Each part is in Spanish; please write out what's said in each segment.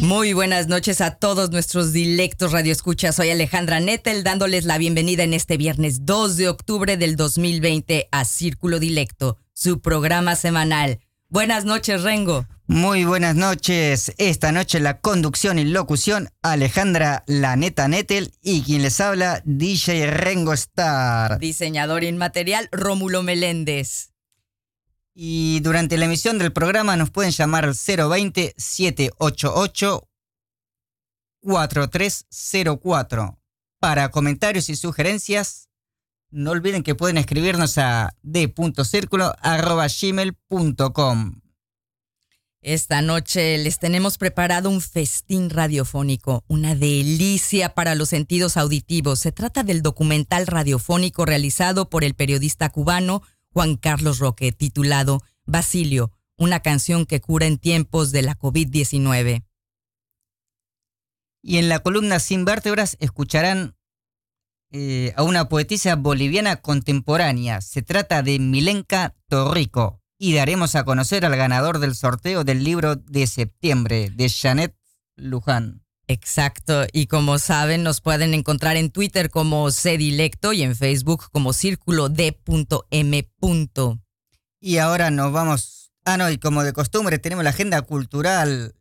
Muy buenas noches a todos nuestros dilectos radioescuchas. Soy Alejandra Nettel dándoles la bienvenida en este viernes 2 de octubre del 2020 a Círculo Dilecto, su programa semanal. Buenas noches, Rengo. Muy buenas noches. Esta noche la conducción y locución Alejandra Laneta Nettel y quien les habla DJ Rengo Star. Diseñador inmaterial Rómulo Meléndez. Y durante la emisión del programa nos pueden llamar al 020-788-4304. Para comentarios y sugerencias, no olviden que pueden escribirnos a d.circulo.gmail.com. Esta noche les tenemos preparado un festín radiofónico, una delicia para los sentidos auditivos. Se trata del documental radiofónico realizado por el periodista cubano Juan Carlos Roque, titulado Basilio, una canción que cura en tiempos de la COVID-19. Y en la columna Sin vértebras escucharán eh, a una poetisa boliviana contemporánea. Se trata de Milenka Torrico. Y daremos a conocer al ganador del sorteo del libro de septiembre, de Janet Luján. Exacto, y como saben, nos pueden encontrar en Twitter como Cdilecto y en Facebook como Círculo D.M. Y ahora nos vamos. Ah, no, y como de costumbre, tenemos la agenda cultural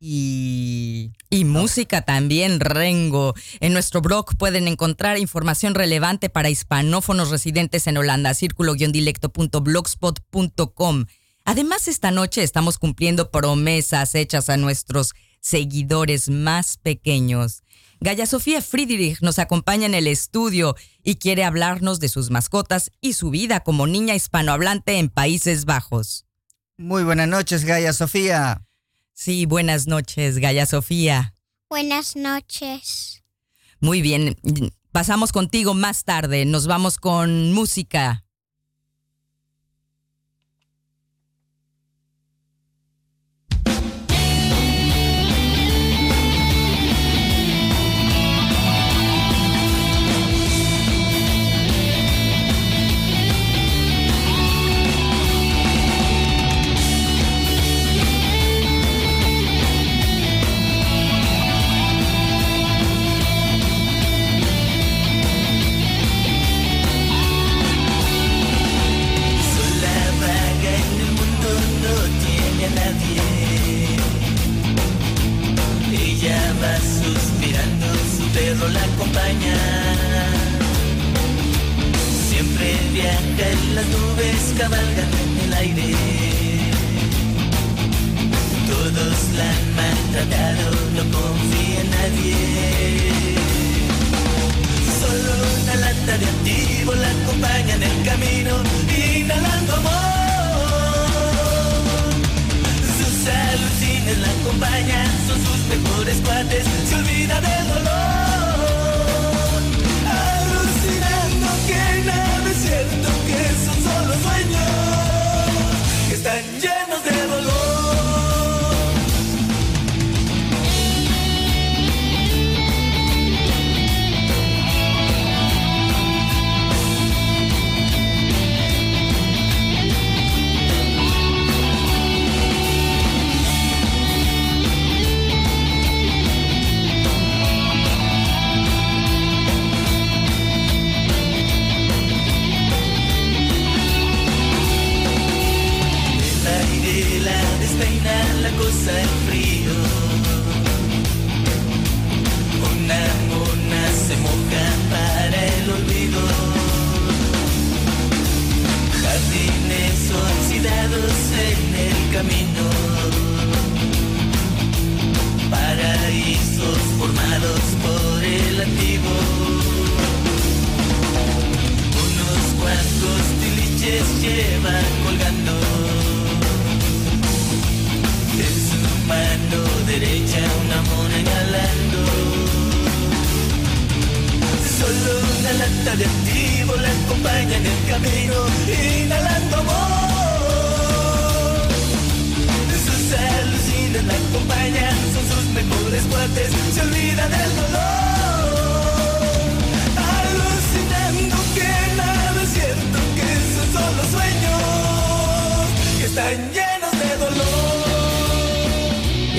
y. Y música también, Rengo. En nuestro blog pueden encontrar información relevante para hispanófonos residentes en Holanda, círculo-dilecto.blogspot.com. Además, esta noche estamos cumpliendo promesas hechas a nuestros seguidores más pequeños. Gaya Sofía Friedrich nos acompaña en el estudio y quiere hablarnos de sus mascotas y su vida como niña hispanohablante en Países Bajos. Muy buenas noches, Gaya Sofía. Sí, buenas noches, Gaya Sofía. Buenas noches. Muy bien, pasamos contigo más tarde, nos vamos con música. Cabalgan en el aire. Todos la han maltratado,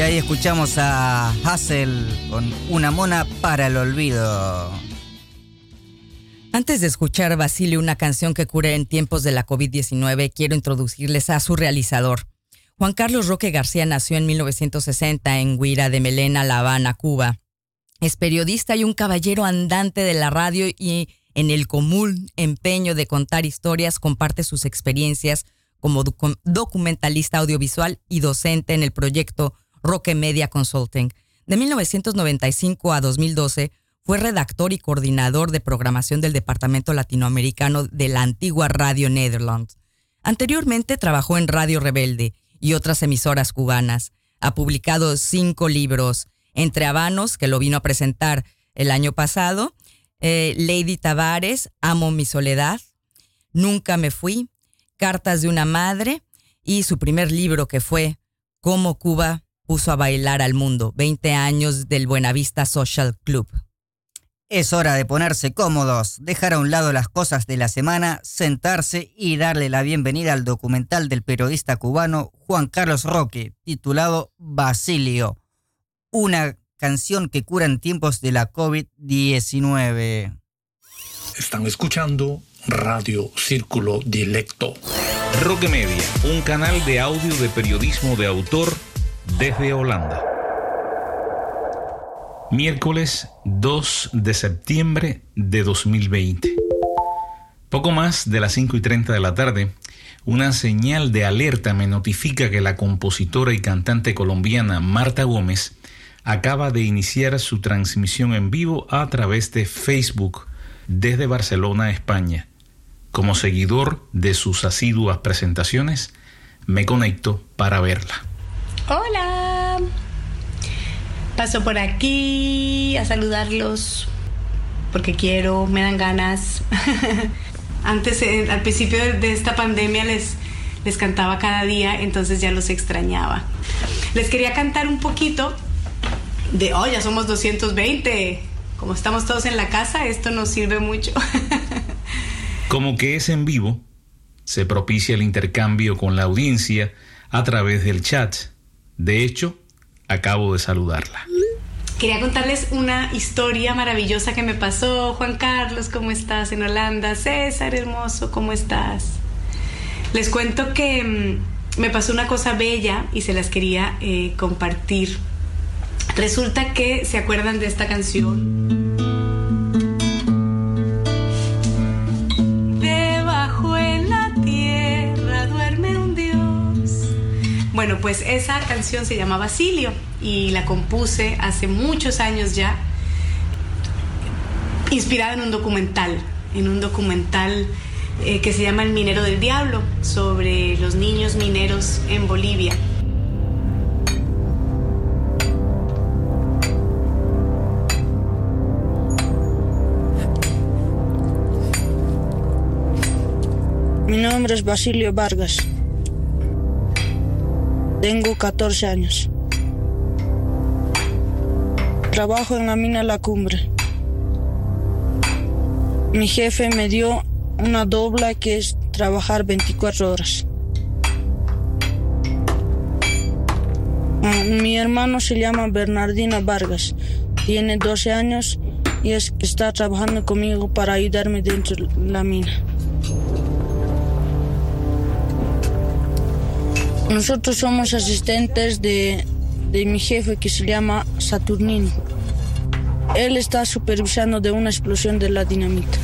ahí escuchamos a Hassel con Una mona para el olvido. Antes de escuchar a Basilio una canción que cure en tiempos de la COVID-19, quiero introducirles a su realizador. Juan Carlos Roque García nació en 1960 en Guira de Melena, La Habana, Cuba. Es periodista y un caballero andante de la radio y en el común empeño de contar historias comparte sus experiencias como docu- documentalista audiovisual y docente en el proyecto Roque Media Consulting. De 1995 a 2012 fue redactor y coordinador de programación del Departamento Latinoamericano de la antigua Radio Netherlands. Anteriormente trabajó en Radio Rebelde y otras emisoras cubanas. Ha publicado cinco libros, Entre Habanos, que lo vino a presentar el año pasado, eh, Lady Tavares, Amo mi soledad, Nunca me fui, Cartas de una madre y su primer libro que fue Cómo Cuba puso a bailar al mundo, 20 años del Buenavista Social Club. Es hora de ponerse cómodos, dejar a un lado las cosas de la semana, sentarse y darle la bienvenida al documental del periodista cubano Juan Carlos Roque, titulado Basilio, una canción que cura en tiempos de la COVID-19. Están escuchando Radio Círculo Dilecto. Roque Media, un canal de audio de periodismo de autor desde Holanda. Miércoles 2 de septiembre de 2020. Poco más de las 5 y 30 de la tarde, una señal de alerta me notifica que la compositora y cantante colombiana Marta Gómez acaba de iniciar su transmisión en vivo a través de Facebook desde Barcelona, España. Como seguidor de sus asiduas presentaciones, me conecto para verla. Hola. Paso por aquí a saludarlos porque quiero, me dan ganas. Antes, eh, al principio de, esta pandemia, les, les cantaba cada día, entonces ya los extrañaba. Les quería cantar un poquito de, oh, ya somos 220. Como estamos todos en la casa, esto nos sirve mucho. Como que es en vivo, se propicia el intercambio con la audiencia a través del chat. De hecho, acabo de saludarla. Quería contarles una historia maravillosa que me pasó. Juan Carlos, ¿cómo estás en Holanda? César, hermoso, ¿cómo estás? Les cuento que mm, me pasó una cosa bella y se las quería eh, compartir. Resulta que se acuerdan de esta canción. Bueno, pues esa canción se llama Basilio y la compuse hace muchos años ya, inspirada en un documental, en un documental eh, que se llama El Minero del Diablo, sobre los niños mineros en Bolivia. Mi nombre es Basilio Vargas. Tengo 14 años. Trabajo en la mina La Cumbre. Mi jefe me dio una dobla que es trabajar 24 horas. Mm, Mi hermano se llama Bernardino Vargas. Tiene 12 años y es, está trabajando conmigo para ayudarme dentro de la mina. Nosotros somos asistentes de, de mi jefe que se llama Saturnino. Él está supervisando de una explosión de la dinamita.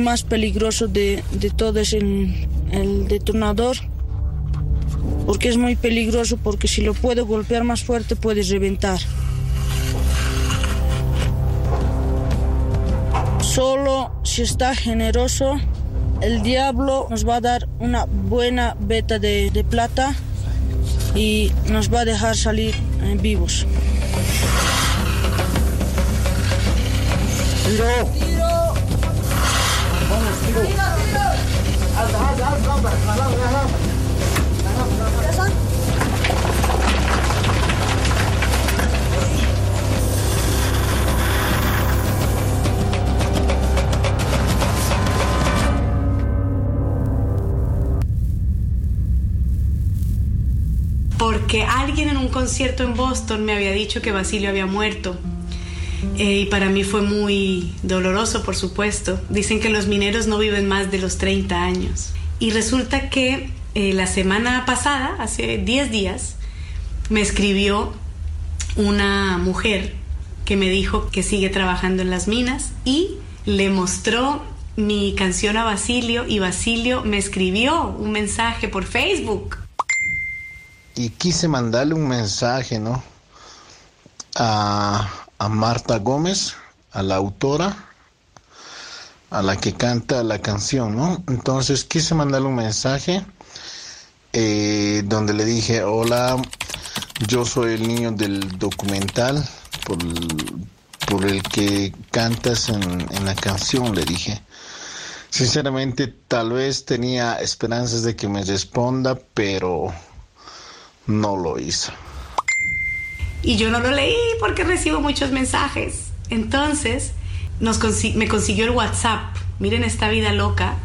Más peligrosa de, de todo es el, detonador, porque es muy peligroso, porque si lo puedo golpear más fuerte puedes reventar. Solo si está generoso, el diablo nos va a dar una buena beta de, de plata y nos va a dejar salir eh, vivos. Porque alguien en un concierto en Boston me había dicho que Basilio había muerto. Eh, y para mí fue muy doloroso, por supuesto. Dicen que los mineros no viven más de los 30 años. Y resulta que eh, la semana pasada, hace 10 días, me escribió una mujer que me dijo que sigue trabajando en las minas y le mostró mi canción a Basilio y Basilio me escribió un mensaje por Facebook. Y quise mandarle un mensaje, ¿no? A, a Marta Gómez, a la autora, a la que canta la canción, ¿no? Entonces quise mandarle un mensaje eh, donde le dije, hola, yo soy el niño del documental por, por el que cantas en, en la canción, le dije. Sinceramente, tal vez tenía esperanzas de que me responda, pero no lo hizo. Y yo no lo leí porque recibo muchos mensajes. Entonces, me consiguió el WhatsApp. Miren esta vida loca.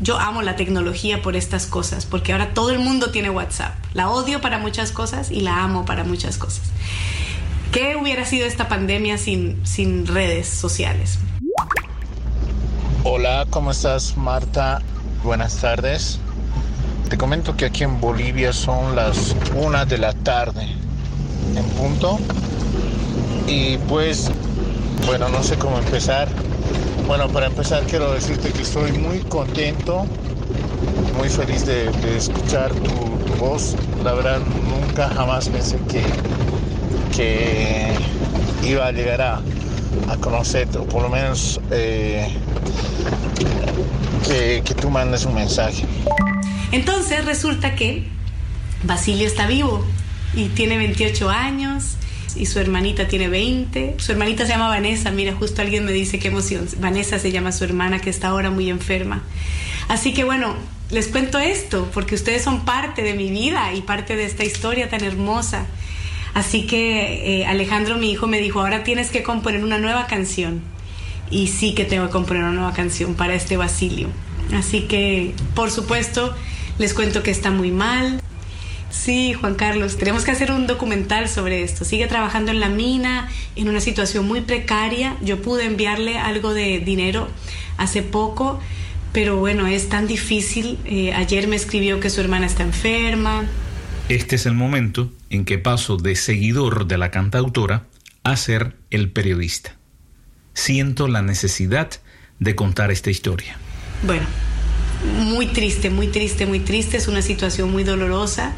Yo amo la tecnología por estas cosas, porque ahora todo el mundo tiene WhatsApp. La odio para muchas cosas y la amo para muchas cosas. ¿Qué hubiera sido esta pandemia sin, sin redes sociales? Hola, ¿cómo estás Marta? Buenas tardes. Te comento que aquí en Bolivia son las una de la tarde en punto. Y pues, bueno, no sé cómo empezar. Bueno, para empezar quiero decirte que estoy muy contento, muy feliz de, escuchar tu, voz. La verdad, nunca jamás pensé que, que iba a llegar a, a conocerte, o por lo menos eh, que, que tú mandes un mensaje. Entonces resulta que Basilio está vivo y tiene 28 años y su hermanita tiene 20. Su hermanita se llama Vanessa, mira, justo alguien me dice qué emoción. Vanessa se llama su hermana que está ahora muy enferma. Así que bueno, les cuento esto porque ustedes son parte de mi vida y parte de esta historia tan hermosa. Así que eh, Alejandro, mi hijo, me dijo, ahora tienes que componer una nueva canción. Y sí que tengo que componer una nueva canción para este Basilio. Así que, por supuesto, les cuento que está muy mal. Sí, Juan Carlos, tenemos que hacer un documental sobre esto. Sigue trabajando en la mina, en una situación muy precaria. Yo pude enviarle algo de dinero hace poco, pero bueno, es tan difícil. Eh, ayer me escribió que su hermana está enferma. Este es el momento en que paso de seguidor de la cantautora a ser el periodista. Siento la necesidad de contar esta historia. Bueno, muy triste, muy triste, muy triste. Es una situación muy dolorosa.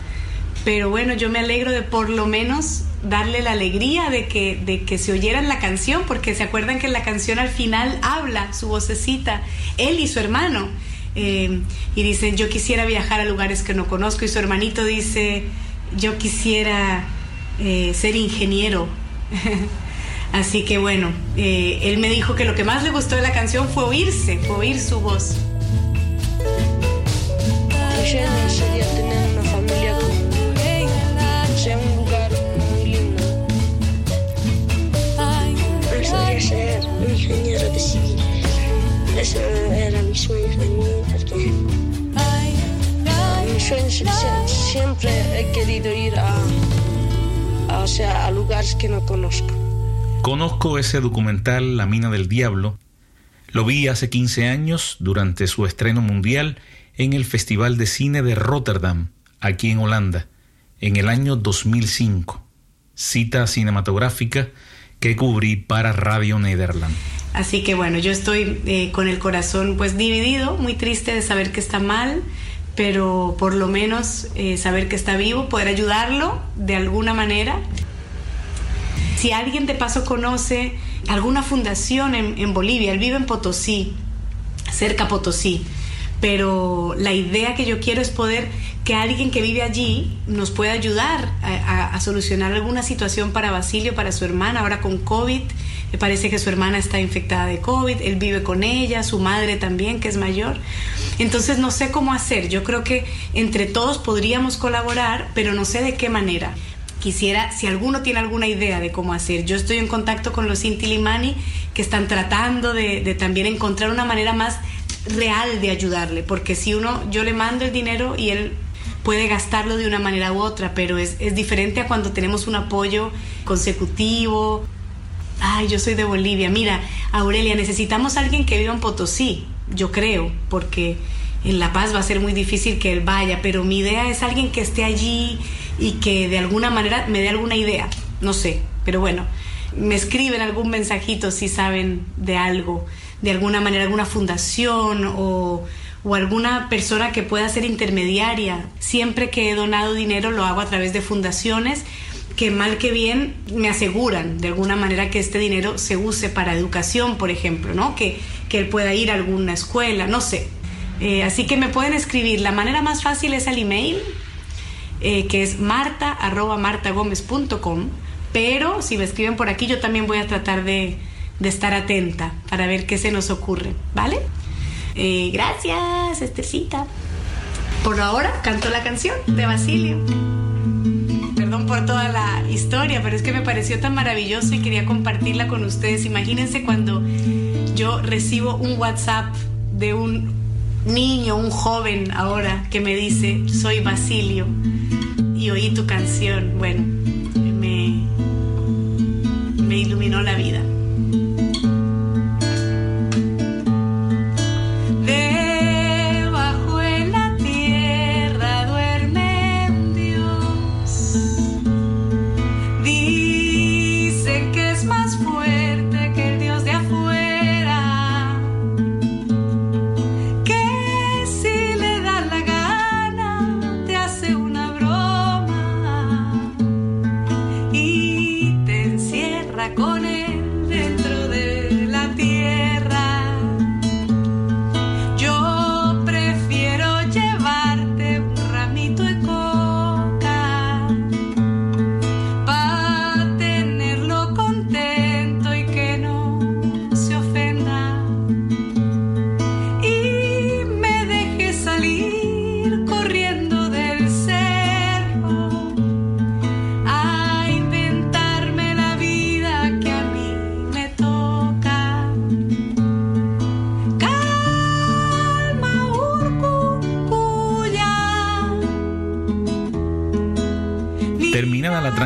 Pero bueno, yo me alegro de por lo menos darle la alegría de que, de que se oyeran la canción, porque se acuerdan que la canción al final habla, su vocecita, él y su hermano. Eh, y dicen, yo quisiera viajar a lugares que no conozco. Y su hermanito dice, yo quisiera eh, ser ingeniero. Así que bueno, eh, él me dijo que lo que más le gustó de la canción fue oírse, fue oír su voz. De civil. Eso era mi sueño de niño, porque Mi sueño siempre he querido ir a, a, o a lugares que no conozco. Conozco ese documental La Mina del Diablo. Lo vi hace 15 años durante su estreno mundial en el Festival de Cine de Rotterdam, aquí en Holanda, en el año 2005. Cita cinematográfica que cubrí para Radio Nederland. Así que bueno, yo estoy eh, con el corazón pues dividido, muy triste de saber que está mal, pero por lo menos eh, saber que está vivo, poder ayudarlo de alguna manera. Si alguien de paso conoce alguna fundación en, en Bolivia, él vive en Potosí, cerca Potosí, pero la idea que yo quiero es poder que alguien que vive allí nos pueda ayudar a, solucionar alguna situación para Basilio, para su hermana, ahora con COVID. Me parece que su hermana está infectada de COVID, él vive con ella, su madre también, que es mayor. Entonces no sé cómo hacer. Yo creo que entre todos podríamos colaborar, pero no sé de qué manera. Quisiera, si alguno tiene alguna idea de cómo hacer, yo estoy en contacto con los Inti Limani que están tratando de también encontrar una manera más real de ayudarle, porque si uno, yo le mando el dinero y él puede gastarlo de una manera u otra, pero es, es diferente a cuando tenemos un apoyo consecutivo. Ay, yo soy de Bolivia. Mira, Aurelia, necesitamos alguien que viva en Potosí, yo creo, porque en La Paz va a ser muy difícil que él vaya, pero mi idea es alguien que esté allí y que de alguna manera me dé alguna idea, no sé, pero bueno, me escriben algún mensajito si saben de algo de alguna manera alguna fundación o, o, alguna persona que pueda ser intermediaria. Siempre que he donado dinero lo hago a través de fundaciones que mal que bien me aseguran de alguna manera que este dinero se use para educación, por ejemplo, ¿no? Que, que él pueda ir a alguna escuela, no sé. Eh, así que me pueden escribir. La manera más fácil es al email, eh, que es marta arroba pero si me escriben por aquí yo también voy a tratar de, de estar atenta para ver qué se nos ocurre, ¿vale? Eh, gracias, Estercita. Por ahora canto la canción de Basilio. Perdón por toda la historia, pero es que me pareció tan maravilloso y quería compartirla con ustedes. Imagínense cuando yo recibo un WhatsApp de un niño, un joven ahora que me dice, soy Basilio y oí tu canción. Bueno, me, me iluminó la vida.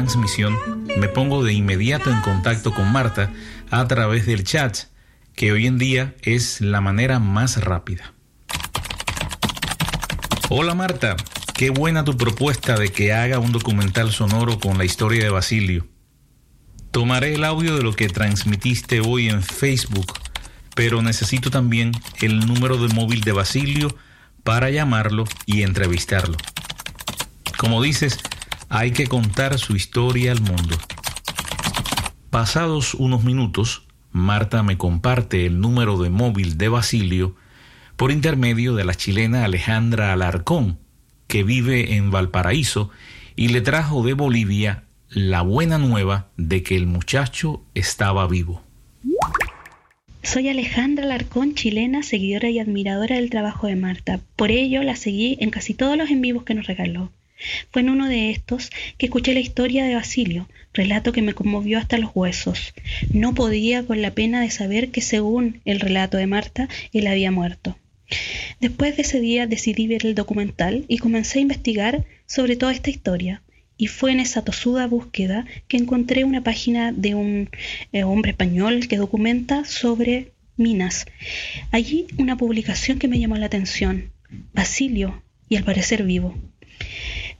Transmisión, me pongo de inmediato en contacto con Marta a través del chat, que hoy en día es la manera más rápida. Hola Marta, qué buena tu propuesta de que haga un documental sonoro con la historia de Basilio. Tomaré el audio de lo que transmitiste hoy en Facebook, pero necesito también el número de móvil de Basilio para llamarlo y entrevistarlo. Como dices, hay que contar su historia al mundo. Pasados unos minutos, Marta me comparte el número de móvil de Basilio por intermedio de la chilena Alejandra Alarcón, que vive en Valparaíso y le trajo de Bolivia la buena nueva de que el muchacho estaba vivo. Soy Alejandra Alarcón, chilena, seguidora y admiradora del trabajo de Marta. Por ello la seguí en casi todos los en vivos que nos regaló. Fue en uno de estos que escuché la historia de Basilio, relato que me conmovió hasta los huesos. No podía con la pena de saber que según el relato de Marta, él había muerto. Después de ese día decidí ver el documental y comencé a investigar sobre toda esta historia. Y fue en esa tosuda búsqueda que encontré una página de un eh, hombre español que documenta sobre minas. Allí una publicación que me llamó la atención. Basilio, y al parecer vivo.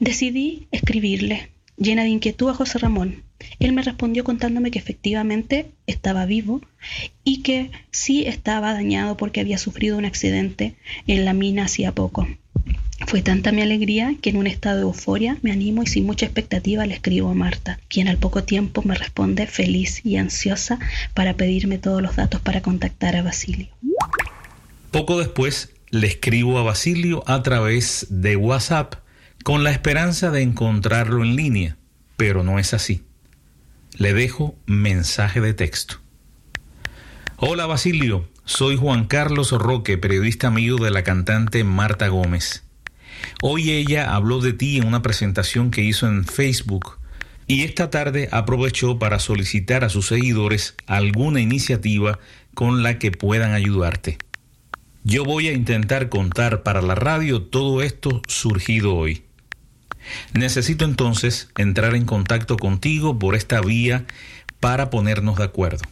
Decidí escribirle. llena de inquietud a José Ramón. Él me respondió contándome que efectivamente estaba vivo y que sí estaba dañado porque había sufrido un accidente en la mina hacía poco. Fue tanta mi alegría que en un estado de euforia me animo y sin mucha expectativa le escribo a Marta, quien al poco tiempo me responde feliz y ansiosa para pedirme todos los datos para contactar a Basilio. Poco después le escribo a Basilio a través de WhatsApp con la esperanza de encontrarlo en línea, pero no es así. Le dejo mensaje de texto. Hola Basilio, soy Juan Carlos Roque, periodista amigo de la cantante Marta Gómez. Hoy ella habló de ti en una presentación que hizo en Facebook y esta tarde aprovechó para solicitar a sus seguidores alguna iniciativa con la que puedan ayudarte. Yo voy a intentar contar para la radio todo esto surgido hoy. Necesito entonces entrar en contacto contigo por esta vía para ponernos de acuerdo.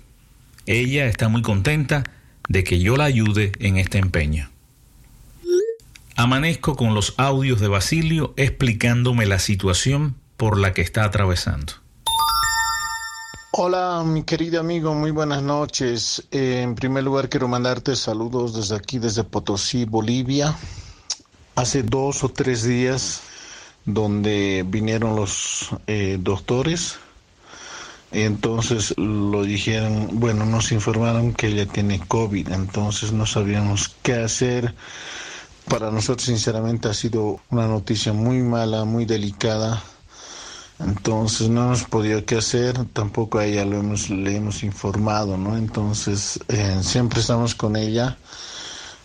Ella está muy contenta de que yo la ayude en este empeño. Amanezco con los audios de Basilio explicándome la situación por la que está atravesando. Hola, mi querido amigo, muy buenas noches. Eh, en primer lugar, quiero mandarte saludos desde aquí, desde Potosí, Bolivia. Hace dos o tres días, donde vinieron los eh, doctores, entonces lo dijeron, bueno, nos informaron que ella tiene COVID, entonces no sabíamos qué hacer para nosotros sinceramente ha sido una noticia muy mala, muy delicada. Entonces no nos podía qué hacer, tampoco a ella lo hemos, le hemos informado, ¿no? Entonces eh, siempre estamos con ella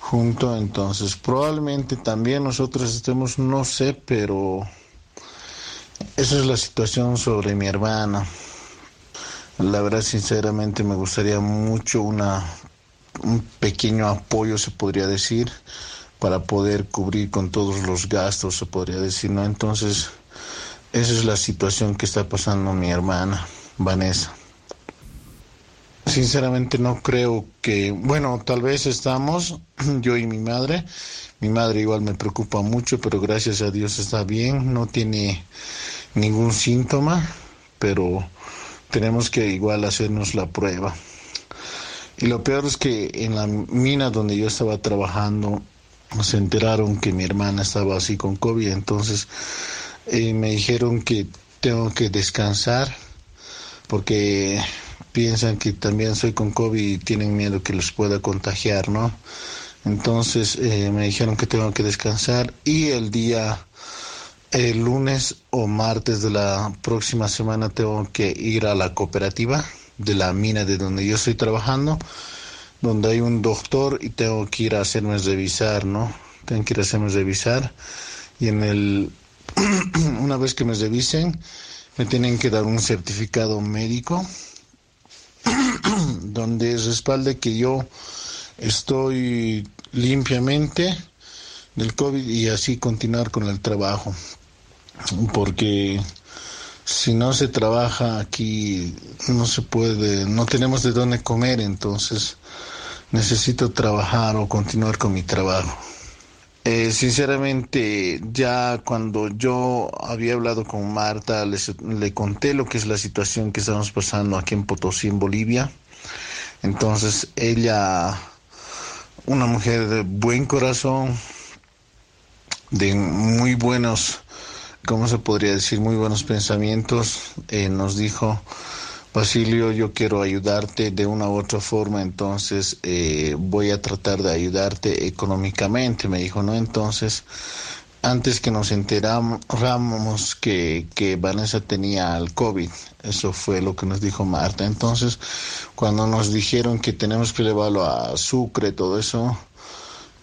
junto, entonces probablemente también nosotros estemos, no sé, pero esa es la situación sobre mi hermana. La verdad, sinceramente, me gustaría mucho una, un pequeño apoyo, se podría decir para poder cubrir con todos los gastos, se podría decir, ¿no? Entonces, esa es la situación que está pasando mi hermana, Vanessa. Sinceramente no creo que, bueno, tal vez estamos, yo y mi madre, mi madre igual me preocupa mucho, pero gracias a Dios está bien, no tiene ningún síntoma, pero tenemos que igual hacernos la prueba. Y lo peor es que en la mina donde yo estaba trabajando, se enteraron que mi hermana estaba así con COVID, entonces eh, me dijeron que tengo que descansar porque piensan que también soy con COVID y tienen miedo que los pueda contagiar, ¿no? Entonces eh, me dijeron que tengo que descansar y el día, el lunes o martes de la próxima semana tengo que ir a la cooperativa de la mina de donde yo estoy trabajando donde hay un doctor y tengo que ir a hacerme revisar, ¿no? Tengo que ir a hacerme revisar y en el una vez que me revisen me tienen que dar un certificado médico donde respalde que yo estoy limpiamente del COVID y así continuar con el trabajo. Porque si no se trabaja aquí no se puede, no tenemos de dónde comer, entonces necesito trabajar o continuar con mi trabajo. Eh, sinceramente, ya cuando yo había hablado con Marta, le conté lo que es la situación que estamos pasando aquí en Potosí, en Bolivia. Entonces, ella, una mujer de buen corazón, de muy buenos ¿cómo se podría decir? Muy buenos pensamientos. Eh, nos dijo, Basilio, yo quiero ayudarte de una u otra forma, entonces eh, voy a tratar de ayudarte económicamente, me dijo, ¿no? Entonces, antes que nos enteramos que, que Vanessa tenía el COVID, eso fue lo que nos dijo Marta. Entonces, cuando nos dijeron que tenemos que llevarlo a Sucre, todo eso,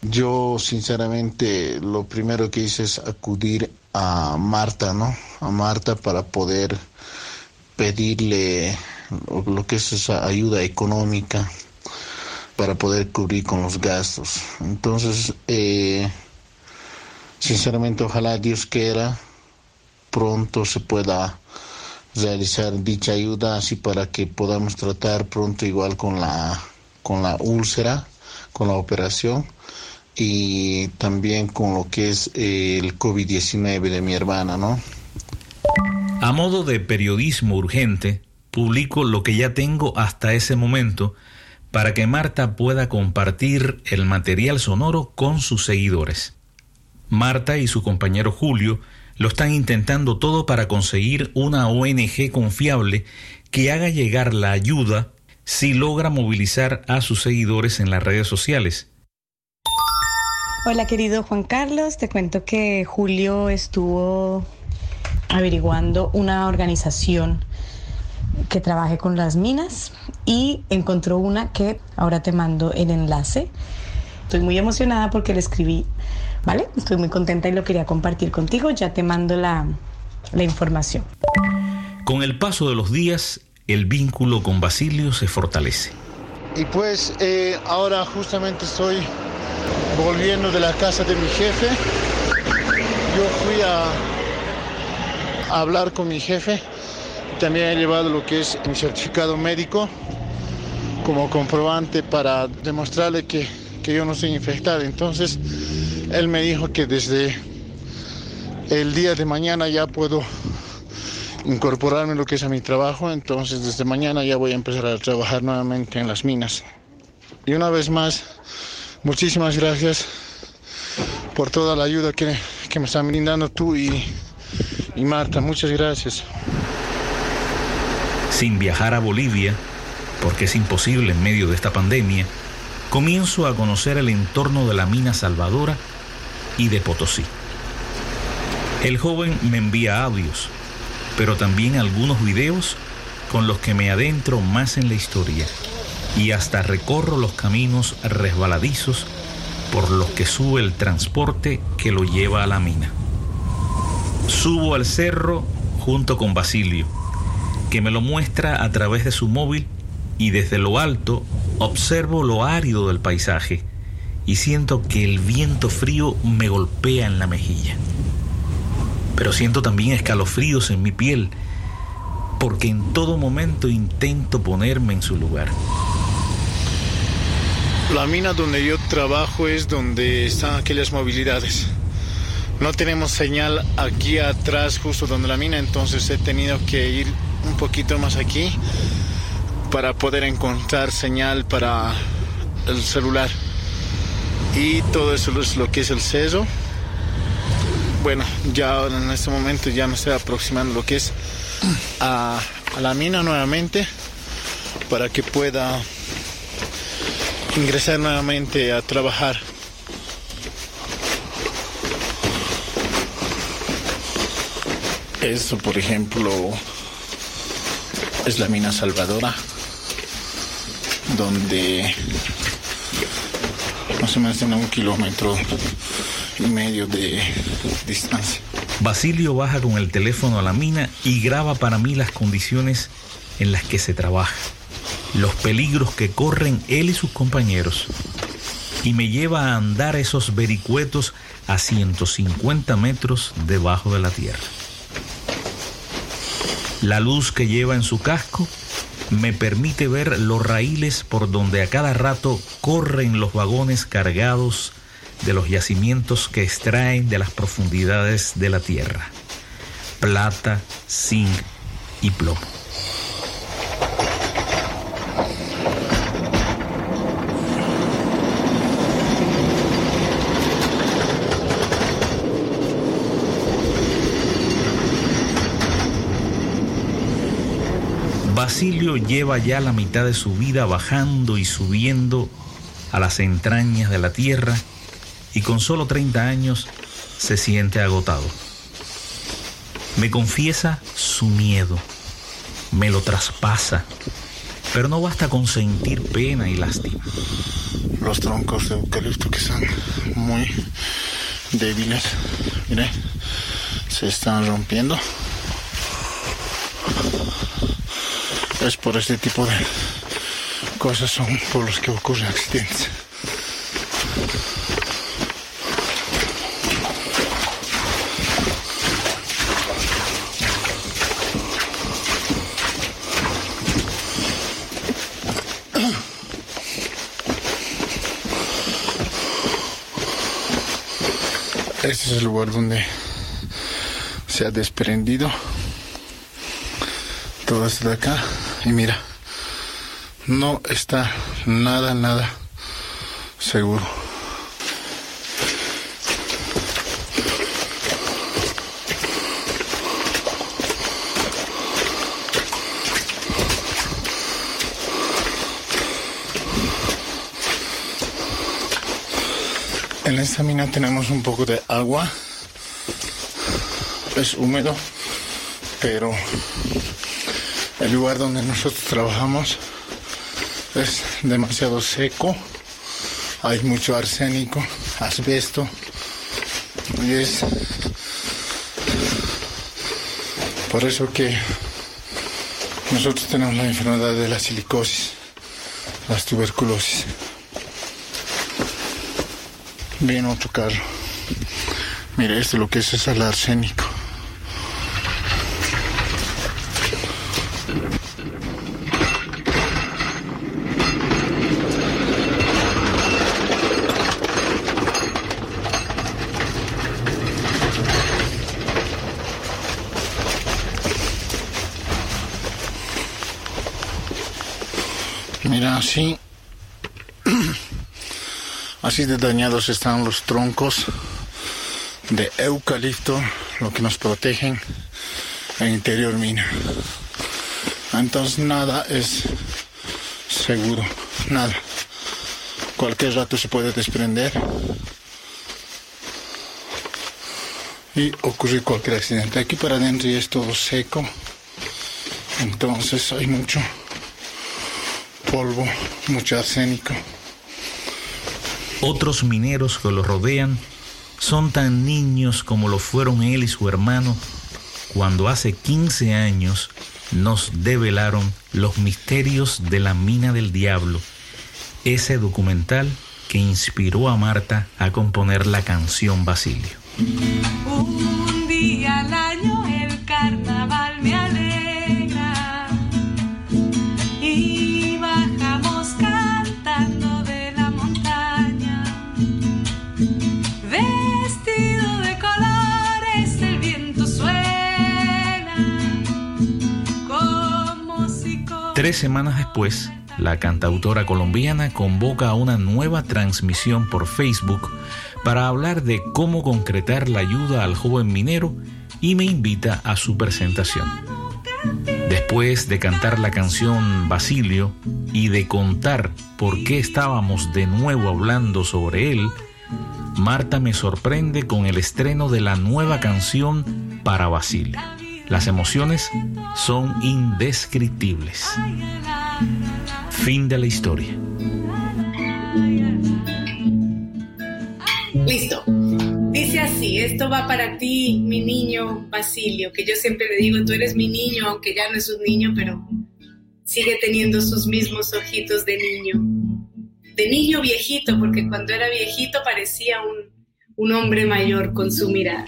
yo sinceramente lo primero que hice es acudir a Marta, ¿no? A Marta para poder pedirle lo que es esa ayuda económica para poder cubrir con los gastos. Entonces, eh, sinceramente, ojalá Dios quiera pronto se pueda realizar dicha ayuda así para que podamos tratar pronto igual con la con la úlcera, con la operación y también con lo que es eh, el COVID-19 de mi hermana, ¿no? A modo de periodismo urgente, publico lo que ya tengo hasta ese momento para que Marta pueda compartir el material sonoro con sus seguidores. Marta y su compañero Julio lo están intentando todo para conseguir una ONG confiable que haga llegar la ayuda si logra movilizar a sus seguidores en las redes sociales. Hola querido Juan Carlos, te cuento que Julio estuvo averiguando una organización que trabaje con las minas y encontró una que ahora te mando el enlace. Estoy muy emocionada porque le escribí, ¿vale? Estoy muy contenta y lo quería compartir contigo. Ya te mando la, la información. Con el paso de los días, el vínculo con Basilio se fortalece. Y pues eh, ahora justamente estoy volviendo de la casa de mi jefe. Yo fui a, hablar con mi jefe. También he llevado lo que es mi certificado médico como comprobante para demostrarle que, que yo no soy infectado. Entonces, él me dijo que desde el día de mañana ya puedo incorporarme lo que es a mi trabajo, entonces desde mañana ya voy a empezar a trabajar nuevamente en las minas. Y una vez más, muchísimas gracias por toda la ayuda que, que me están brindando tú y, y Marta, muchas gracias. Sin viajar a Bolivia, porque es imposible en medio de esta pandemia, comienzo a conocer el entorno de la mina Salvadora y de Potosí. El joven me envía audios, pero también algunos videos con los que me adentro más en la historia y hasta recorro los caminos resbaladizos por los que sube el transporte que lo lleva a la mina. Subo al cerro junto con Basilio, que me lo muestra a través de su móvil y desde lo alto observo lo árido del paisaje y siento que el viento frío me golpea en la mejilla pero siento también escalofríos en mi piel, porque en todo momento intento ponerme en su lugar. La mina donde yo trabajo es donde están aquellas movilidades. No tenemos señal aquí atrás, justo donde la mina, entonces he tenido que ir un poquito más aquí para poder encontrar señal para el celular. Y todo eso es lo que es el ceso bueno, ya en este momento ya me estoy aproximando lo que es a la mina nuevamente para que pueda ingresar nuevamente a trabajar. Eso, por ejemplo, es la mina Salvadora, donde más o menos tiene un kilómetro y medio de distancia. Basilio baja con el teléfono a la mina y graba para mí las condiciones en las que se trabaja, los peligros que corren él y sus compañeros, y me lleva a andar esos vericuetos a 150 metros debajo de la tierra. La luz que lleva en su casco me permite ver los raíles por donde a cada rato corren los vagones cargados de los yacimientos que extraen de las profundidades de la tierra. Plata, zinc y plomo. Basilio lleva ya la mitad de su vida bajando y subiendo a las entrañas de la tierra y con solo 30 años se siente agotado. Me confiesa su miedo, me lo traspasa, pero no basta con sentir pena y lástima. Los troncos de eucalipto que están muy débiles, se están rompiendo. Es por este tipo de cosas son por los que ocurren accidentes. Este es el lugar donde se ha desprendido todo esto de acá y mira, no está nada, nada seguro. En esta mina tenemos un poco de agua. Es húmedo, pero el lugar donde nosotros trabajamos es demasiado seco. Hay mucho arsénico, asbesto. Y es por eso que nosotros tenemos la enfermedad de la silicosis, las tuberculosis. Viene otro carro. Mira, esto lo que es es el arsénico. Mira, así. Así de dañados están los troncos de eucalipto, lo que nos protegen en interior mina. Entonces nada es seguro, nada. Cualquier rato se puede desprender y ocurrir cualquier accidente. Aquí para adentro es todo seco, entonces hay mucho polvo, mucho arsénico. Otros mineros que lo rodean son tan niños como lo fueron él y su hermano cuando hace 15 años nos develaron los misterios de la mina del diablo, ese documental que inspiró a Marta a componer la canción Basilio. Un Tres semanas después, la cantautora colombiana convoca a una nueva transmisión por Facebook para hablar de cómo concretar la ayuda al joven minero y me invita a su presentación. Después de cantar la canción Basilio y de contar por qué estábamos de nuevo hablando sobre él, Marta me sorprende con el estreno de la nueva canción para Basilio. Las emociones son indescriptibles. Fin de la historia. Listo. Dice así, esto va para ti, mi niño Basilio, que yo siempre le digo, tú eres mi niño, aunque ya no es un niño, pero sigue teniendo sus mismos ojitos de niño. De niño viejito, porque cuando era viejito parecía un, un hombre mayor con su mirada.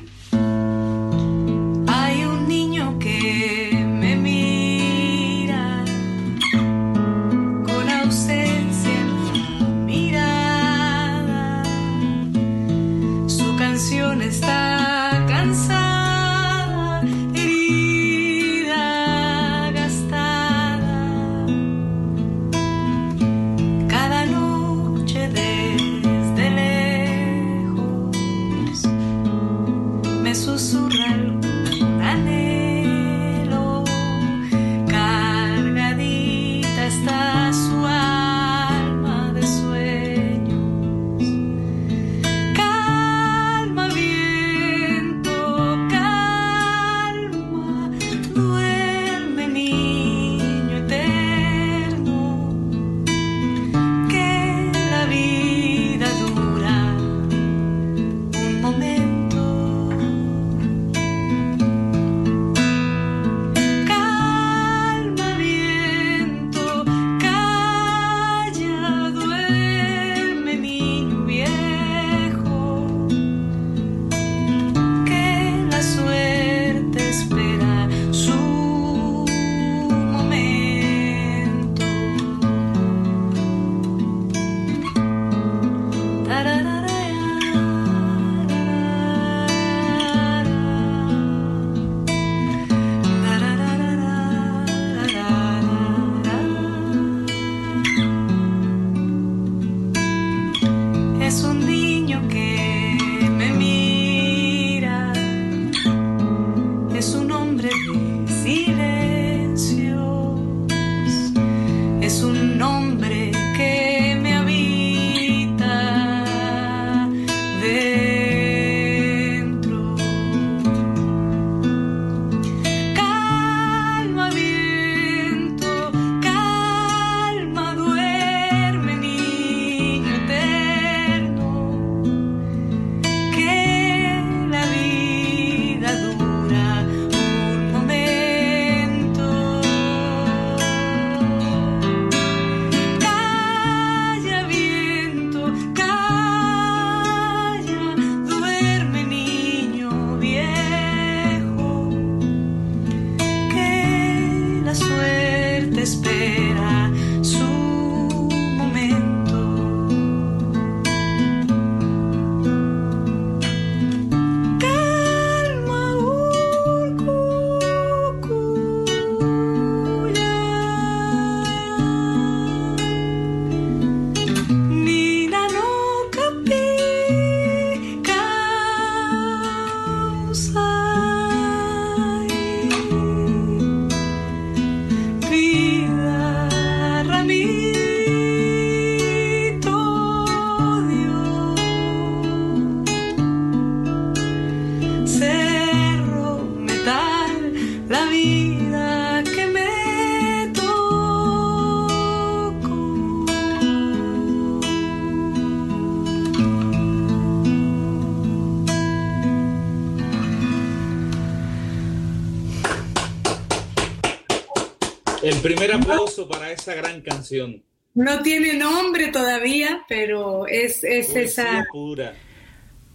El primer aplauso para esa gran canción. No tiene nombre todavía, pero es, es esa. Pura.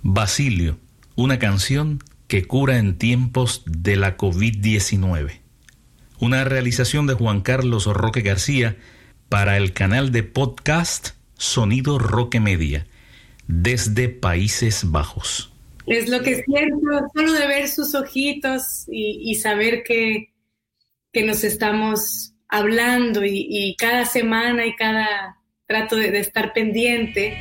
Basilio, una canción que cura en tiempos de la COVID-19. Una realización de Juan Carlos Roque García para el canal de podcast Sonido Roque Media, desde Países Bajos. Es lo que siento, solo de ver sus ojitos y, y saber que, que nos estamos hablando y, cada semana y cada trato de, de estar pendiente.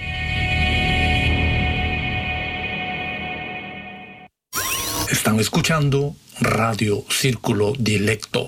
Están escuchando Radio Círculo Dilecto.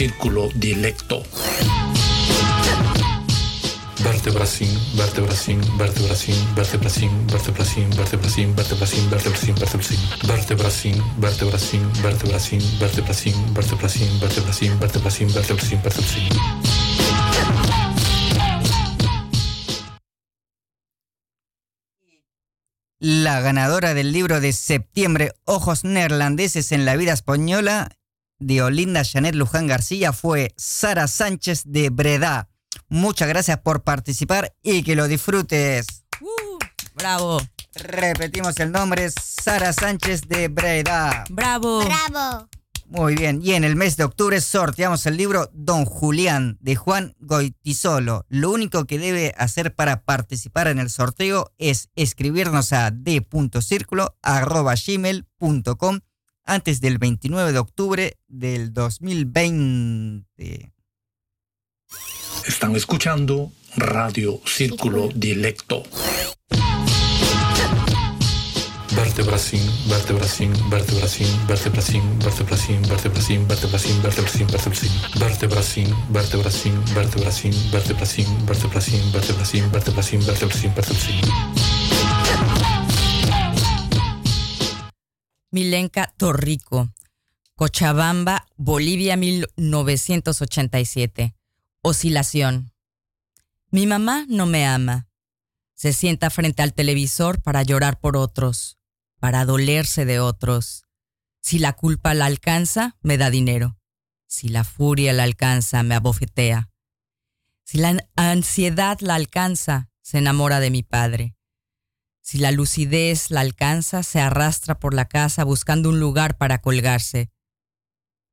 Círculo Dilecto. Vertebracín, vertebracín, vertebracín, vertebracín, vertebracín, vertebracín, vertebracín, vertebracín, vertebracín, vertebracín, vertebracín, vertebracín, vertebracín, vertebracín, vertebracín, vertebracín, vertebracín, vertebracín. La ganadora del libro de septiembre Ojos neerlandeses en la vida española de Olinda Janet Luján García fue Sara Sánchez de Breda. Muchas gracias por participar y que lo disfrutes. Uh, bravo. Repetimos el nombre, Sara Sánchez de Breda. Bravo. Bravo. Muy bien, y en el mes de octubre sorteamos el libro Don Julián de Juan Goitisolo. Lo único que debe hacer para participar en el sorteo es escribirnos a d.circulo.gmail.com antes del 29 de octubre del 2020. Están escuchando Radio Círculo Dilecto. Vertebracín, vertebracín, vertebracín, vertebracín, vertebracín, vertebracín, vertebracín, vertebracín, vertebracín, vertebracín, vertebracín, vertebracín, vertebracín, vertebracín, vertebracín, vertebracín, vertebracín, Milenka Torrico, Cochabamba, Bolivia 1987. Oscilación. Mi mamá no me ama. Se sienta frente al televisor para llorar por otros, para dolerse de otros. Si la culpa la alcanza, me da dinero. Si la furia la alcanza, me abofetea. Si la ansiedad la alcanza, se enamora de mi padre. Si la lucidez la alcanza, se arrastra por la casa buscando un lugar para colgarse.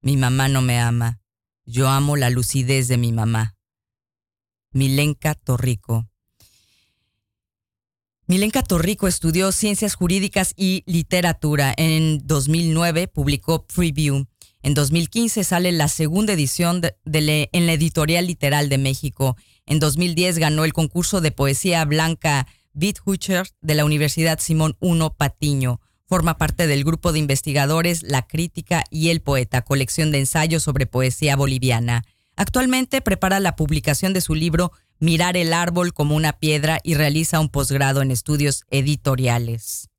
Mi mamá no me ama. Yo amo la lucidez de mi mamá. Milenka Torrico. Milenka Torrico estudió ciencias jurídicas y literatura. En 2009 publicó Preview. En 2015 sale la segunda edición en la editorial literal de México. En 2010 ganó el concurso de poesía blanca Hucher de la Universidad Simón I Patiño. Forma parte del grupo de investigadores La Crítica y el Poeta, colección de ensayos sobre poesía boliviana. Actualmente prepara la publicación de su libro Mirar el árbol como una piedra y realiza un posgrado en estudios editoriales.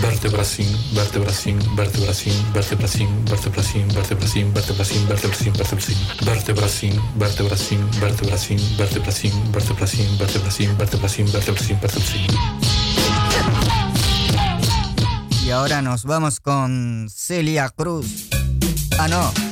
Vertebracín, vertebracín, vertebracín, vertebracín, vertebracín, vertebracín, vertebracín, vertebracín, vertebracín, vertebracín, vertebracín, vertebracín, vertebracín, vertebracín, vertebracín, vertebracín, vertebracín, vertebracín. Y ahora nos vamos con Celia Cruz. Ah, no.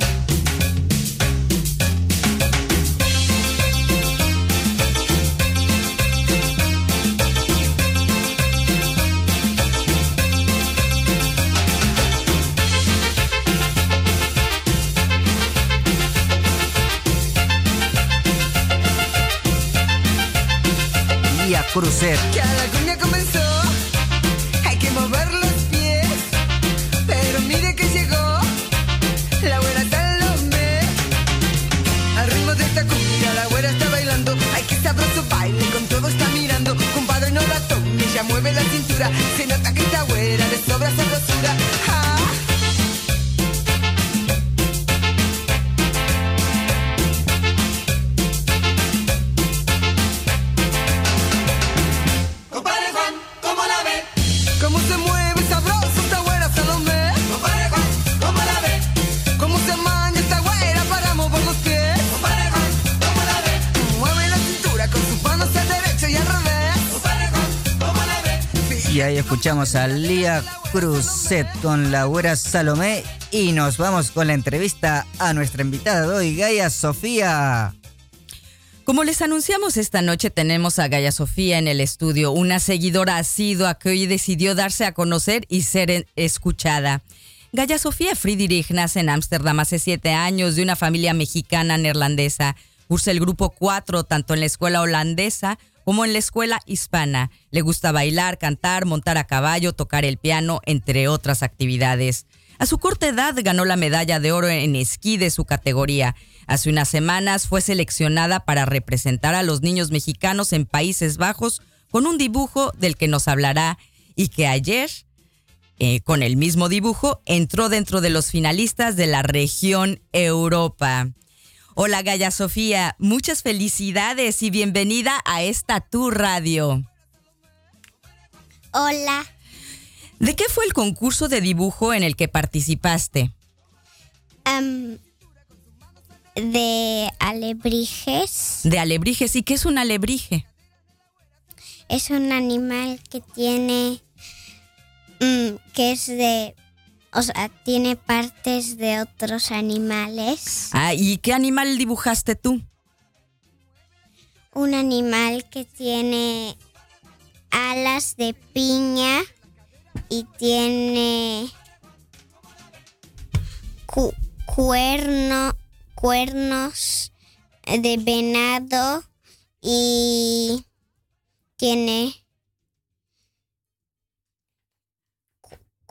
Lía Cruzet. Que a la cuña comenzó, hay que mover los pies. Pero mire que llegó la buena Salomé. Al ritmo de esta cumbia, la güera está bailando. Ay, que sabroso baile, con todo está mirando. Compadre, no la tome, ella mueve la cintura. Se nota que esta güera le sobra sabrosura. Y ahí escuchamos a Lía Cruzet con la güera Salomé y nos vamos con la entrevista a nuestra invitada hoy, Gaia Sofía. Como les anunciamos esta noche, tenemos a Gaya Sofía en el estudio, una seguidora asidua que hoy decidió darse a conocer y ser escuchada. Gaya Sofía Friedrich nace en Ámsterdam hace siete años de una familia mexicana neerlandesa. Cursa el grupo 4 tanto en la escuela holandesa como en la escuela hispana. Le gusta bailar, cantar, montar a caballo, tocar el piano, entre otras actividades. A su corta edad ganó la medalla de oro en esquí de su categoría. Hace unas semanas fue seleccionada para representar a los niños mexicanos en Países Bajos con un dibujo del que nos hablará y que ayer, eh, con el mismo dibujo, entró dentro de los finalistas de la región Europa. Hola Gaya Sofía, muchas felicidades y bienvenida a esta Tu Radio. Hola. ¿De qué fue el concurso de dibujo en el que participaste? De alebrijes. De alebrijes. ¿Y qué es un alebrije? es un animal que tiene, mm, que es de, o sea, tiene partes de otros animales. Ah, ¿y qué animal dibujaste tú? Un animal que tiene alas de piña y tiene cu- cuerno, cuernos de venado y tiene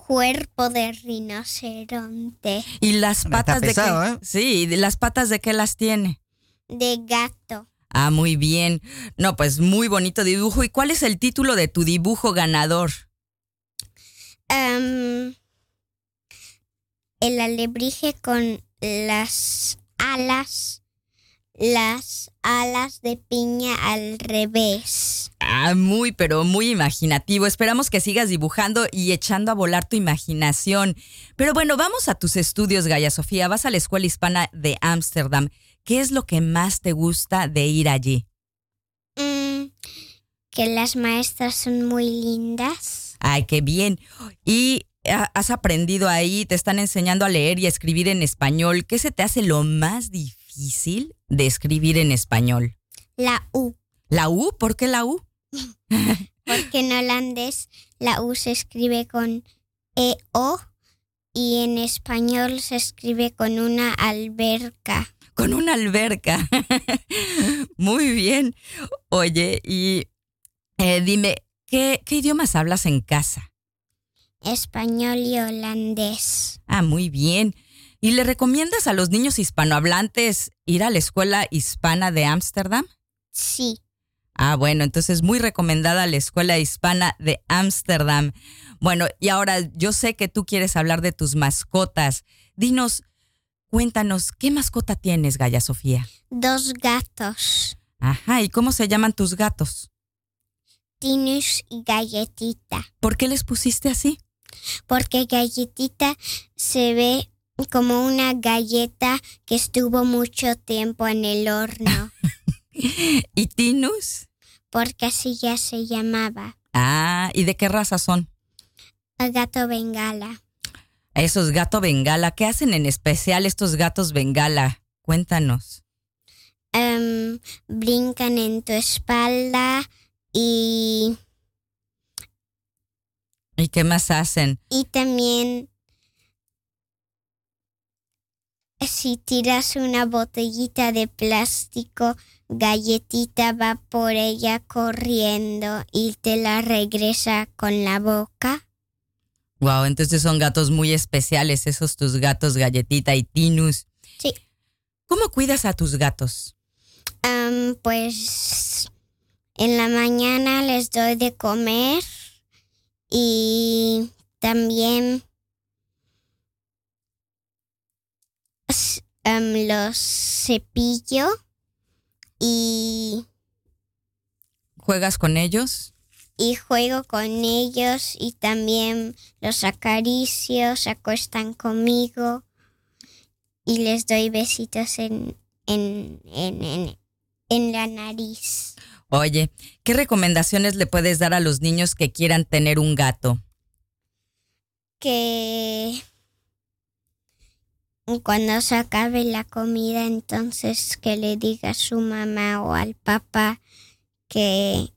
cuerpo de rinoceronte, ¿Y las patas pesado, de ¿eh? qué? Sí, ¿y las patas de qué las tiene? de gato. Ah, muy bien. No, pues muy bonito dibujo. ¿Y cuál es el título de tu dibujo ganador? Am, el alebrije con las alas, las alas de piña al revés. Ah, muy, pero muy imaginativo. Esperamos que sigas dibujando y echando a volar tu imaginación. Pero bueno, vamos a tus estudios, Gaya Sofía. Vas a la Escuela Hispana de Ámsterdam. ¿Qué es lo que más te gusta de ir allí? Mm, que las maestras son muy lindas. Ay, qué bien. Y has aprendido ahí, te están enseñando a leer y a escribir en español. ¿Qué se te hace lo más difícil de escribir en español? La U, ¿La U? ¿Por qué la U? porque en holandés la U se escribe con EO y en español se escribe con una alberca. Con una alberca. Muy bien. Oye, y eh, dime, ¿qué, ¿qué idiomas hablas en casa? Español y holandés. Ah, muy bien. ¿Y le recomiendas a los niños hispanohablantes ir a la escuela hispana de Ámsterdam? Sí. Ah, bueno, entonces muy recomendada la escuela hispana de Ámsterdam. Bueno, y ahora yo sé que tú quieres hablar de tus mascotas. Dinos, cuéntanos, ¿qué mascota tienes, Gaya Sofía? Dos gatos, Ajá, ¿y cómo se llaman tus gatos? Tinus y Galletita. ¿Por qué les pusiste así? Porque Galletita se ve como una galleta que estuvo mucho tiempo en el horno, ¿Y Tinus? porque así ya se llamaba. Ah, ¿y de qué raza son? El gato bengala. Esos gatos bengala, ¿qué hacen en especial estos gatos bengala? Cuéntanos. Em, brincan en tu espalda y, ¿Y qué más hacen? y también si tiras una botellita de plástico, galletita va por ella corriendo y te la regresa con la boca. Wow, entonces son gatos muy especiales, esos tus gatos galletita y Tinus. Sí. ¿Cómo cuidas a tus gatos? Am, pues en la mañana les doy de comer y también am, los cepillo y, ¿Juegas con ellos? y juego con ellos y también los acaricio, se acuestan conmigo y les doy besitos en, en, en, en, en la nariz. Oye, ¿qué recomendaciones le puedes dar a los niños que quieran tener un gato? que cuando se acabe la comida, entonces que le diga a su mamá o al papá que,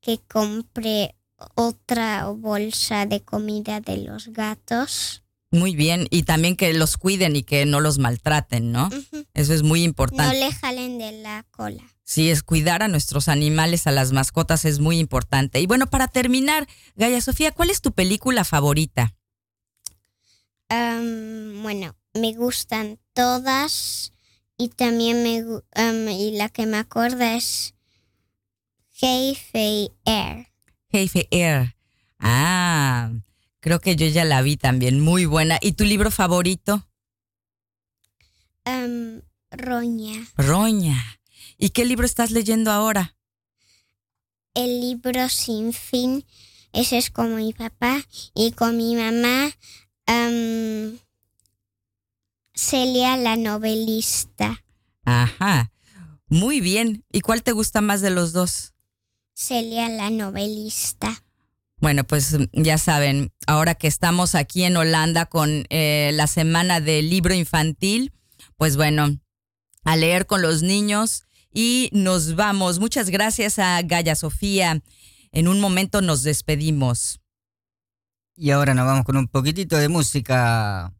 que compre otra bolsa de comida de los gatos. Muy bien, y también que los cuiden y que no los maltraten, ¿no? Eso es muy No importante. le jalen de la cola. Sí, es cuidar a nuestros animales, a las mascotas, es muy importante. Y bueno, para terminar, Gaya Sofía, ¿cuál es tu película favorita? Am, bueno, me gustan todas y también me am, y la que me acuerda es Hey Fei Air. Jefe Air. Ah, creo que yo ya la vi también, muy buena. ¿Y tu libro favorito? Am, Roña. Roña. ¿Y qué libro estás leyendo ahora? El libro sin fin. Ese es con mi papá y con mi mamá. Am, Celia la novelista. Ajá. Muy bien. ¿Y cuál te gusta más de los dos? Celia la novelista. Bueno, pues ya saben, ahora que estamos aquí en Holanda con eh, la semana del libro infantil, pues bueno, a leer con los niños y nos vamos. Muchas gracias a Gaya Sofía. En un momento nos despedimos. Y ahora nos vamos con un poquitito de música.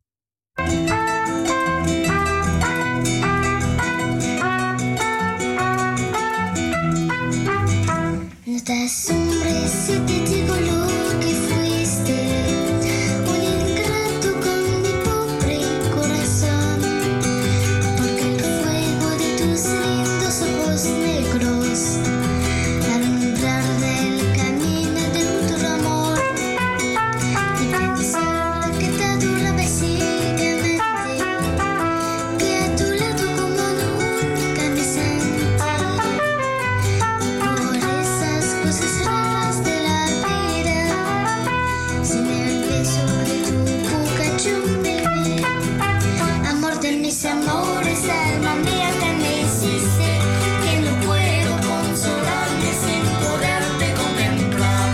Mis amores, alma mía que me hiciste, que no puedo consolarme sin poderte contemplar.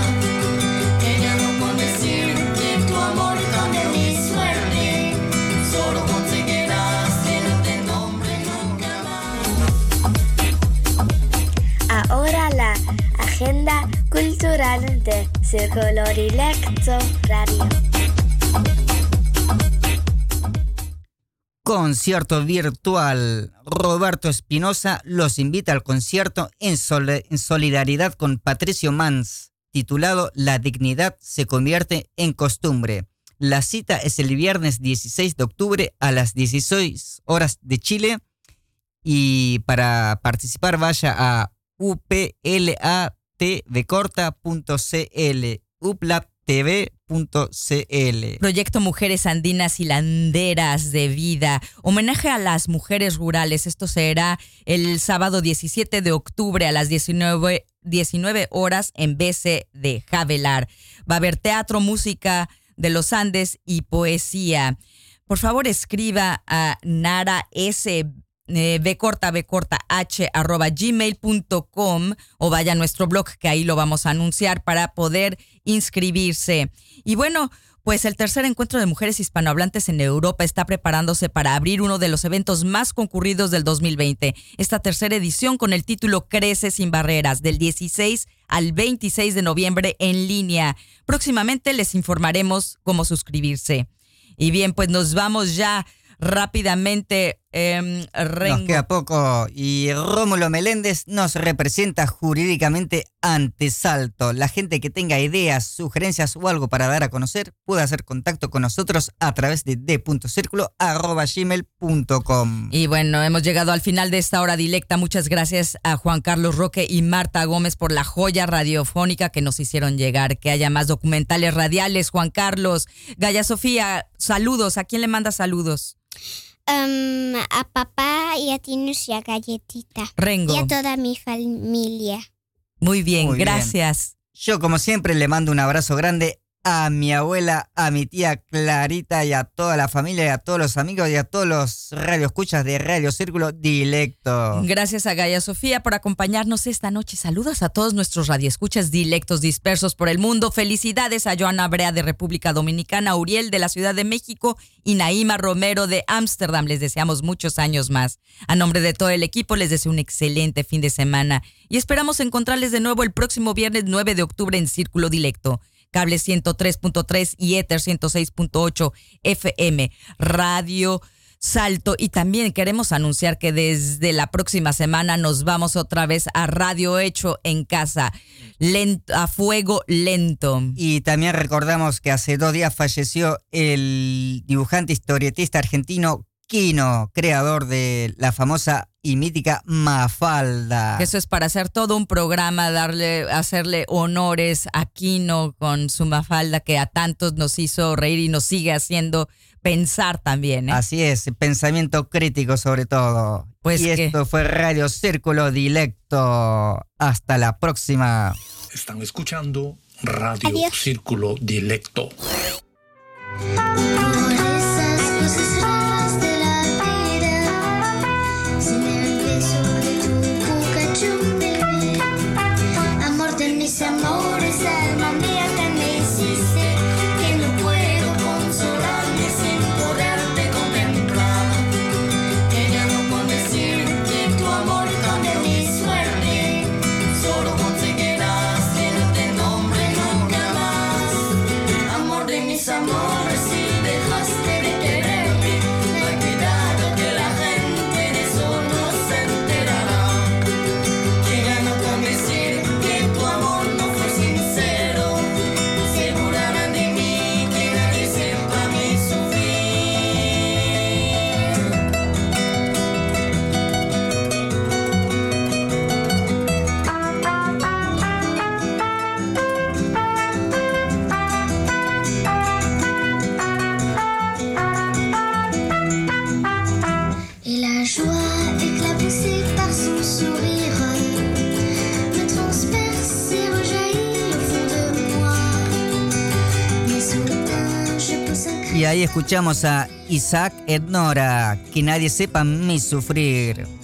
Que ya no que tu amor cambia mi suerte, solo conseguirás que nombre nunca más. Ahora la agenda cultural de Círculo Directo Radio. Concierto virtual. Roberto Espinosa los invita al concierto en, sol- en solidaridad con Patricio Mans, titulado La dignidad se convierte en costumbre. La cita es el viernes 16 de octubre a las 16 horas de Chile. Y para participar vaya a uplatvcorta.cl uplatv.cl Proyecto Mujeres Andinas y Landeras de Vida. Homenaje a las mujeres rurales. Esto será el sábado 17 de octubre a las 19, 19 horas en BC de Javelar. Va a haber teatro, música de los Andes y poesía. Por favor, escriba a Nara S. eh, B corta, B corta, H, arroba gmail.com o vaya a nuestro blog que ahí lo vamos a anunciar para poder inscribirse. Y bueno, pues el tercer encuentro de mujeres hispanohablantes en Europa está preparándose para abrir uno de los eventos más concurridos del 2020. Esta tercera edición con el título Crece sin barreras, del 16 al 26 de noviembre en línea. Próximamente les informaremos cómo suscribirse. Y bien, pues nos vamos ya rápidamente. Nos Rengo. queda poco y Rómulo Meléndez nos representa jurídicamente ante Salto. La gente que tenga ideas, sugerencias o algo para dar a conocer puede hacer contacto con nosotros a través de d.circulo.gmail.com. Y bueno, hemos llegado al final de esta hora directa. Muchas gracias a Juan Carlos Roque y Marta Gómez por la joya radiofónica que nos hicieron llegar. Que haya más documentales radiales, Juan Carlos. Gaya Sofía, saludos. ¿A quién le manda saludos? Em, a papá y a Tinus y a Galletita. Rengo. Y a toda mi familia. Muy bien, Muy bien. gracias. Yo, como siempre, le mando un abrazo grande a mi abuela, a mi tía Clarita y a toda la familia y a todos los amigos y a todos los radioescuchas de Radio Círculo Directo. Gracias a Gaya Sofía por acompañarnos esta noche. Saludos a todos nuestros radioescuchas dilectos dispersos por el mundo. Felicidades a Joana Brea de República Dominicana, Uriel de la Ciudad de México y Naima Romero de Ámsterdam. Les deseamos muchos años más. A nombre de todo el equipo les deseo un excelente fin de semana y esperamos encontrarles de nuevo el próximo viernes 9 de octubre en Círculo Dilecto. Cable 103.3 y Ether 106.8 FM. Radio Salto y también queremos anunciar que desde la próxima semana nos vamos otra vez a Radio Hecho en casa, lento, a fuego lento. Y también recordamos que hace dos días falleció el dibujante historietista argentino Quino, creador de la famosa y mítica Mafalda. Eso es para hacer todo un programa, darle, hacerle honores a Kino con su Mafalda que a tantos nos hizo reír y nos sigue haciendo pensar también. ¿eh? Así es, pensamiento crítico sobre todo. Pues y que- esto fue Radio Círculo Dilecto. Hasta la próxima. Están escuchando Radio Adiós. Círculo Dilecto. Ahí escuchamos a Isaac Ednora, que nadie sepa mi sufrir.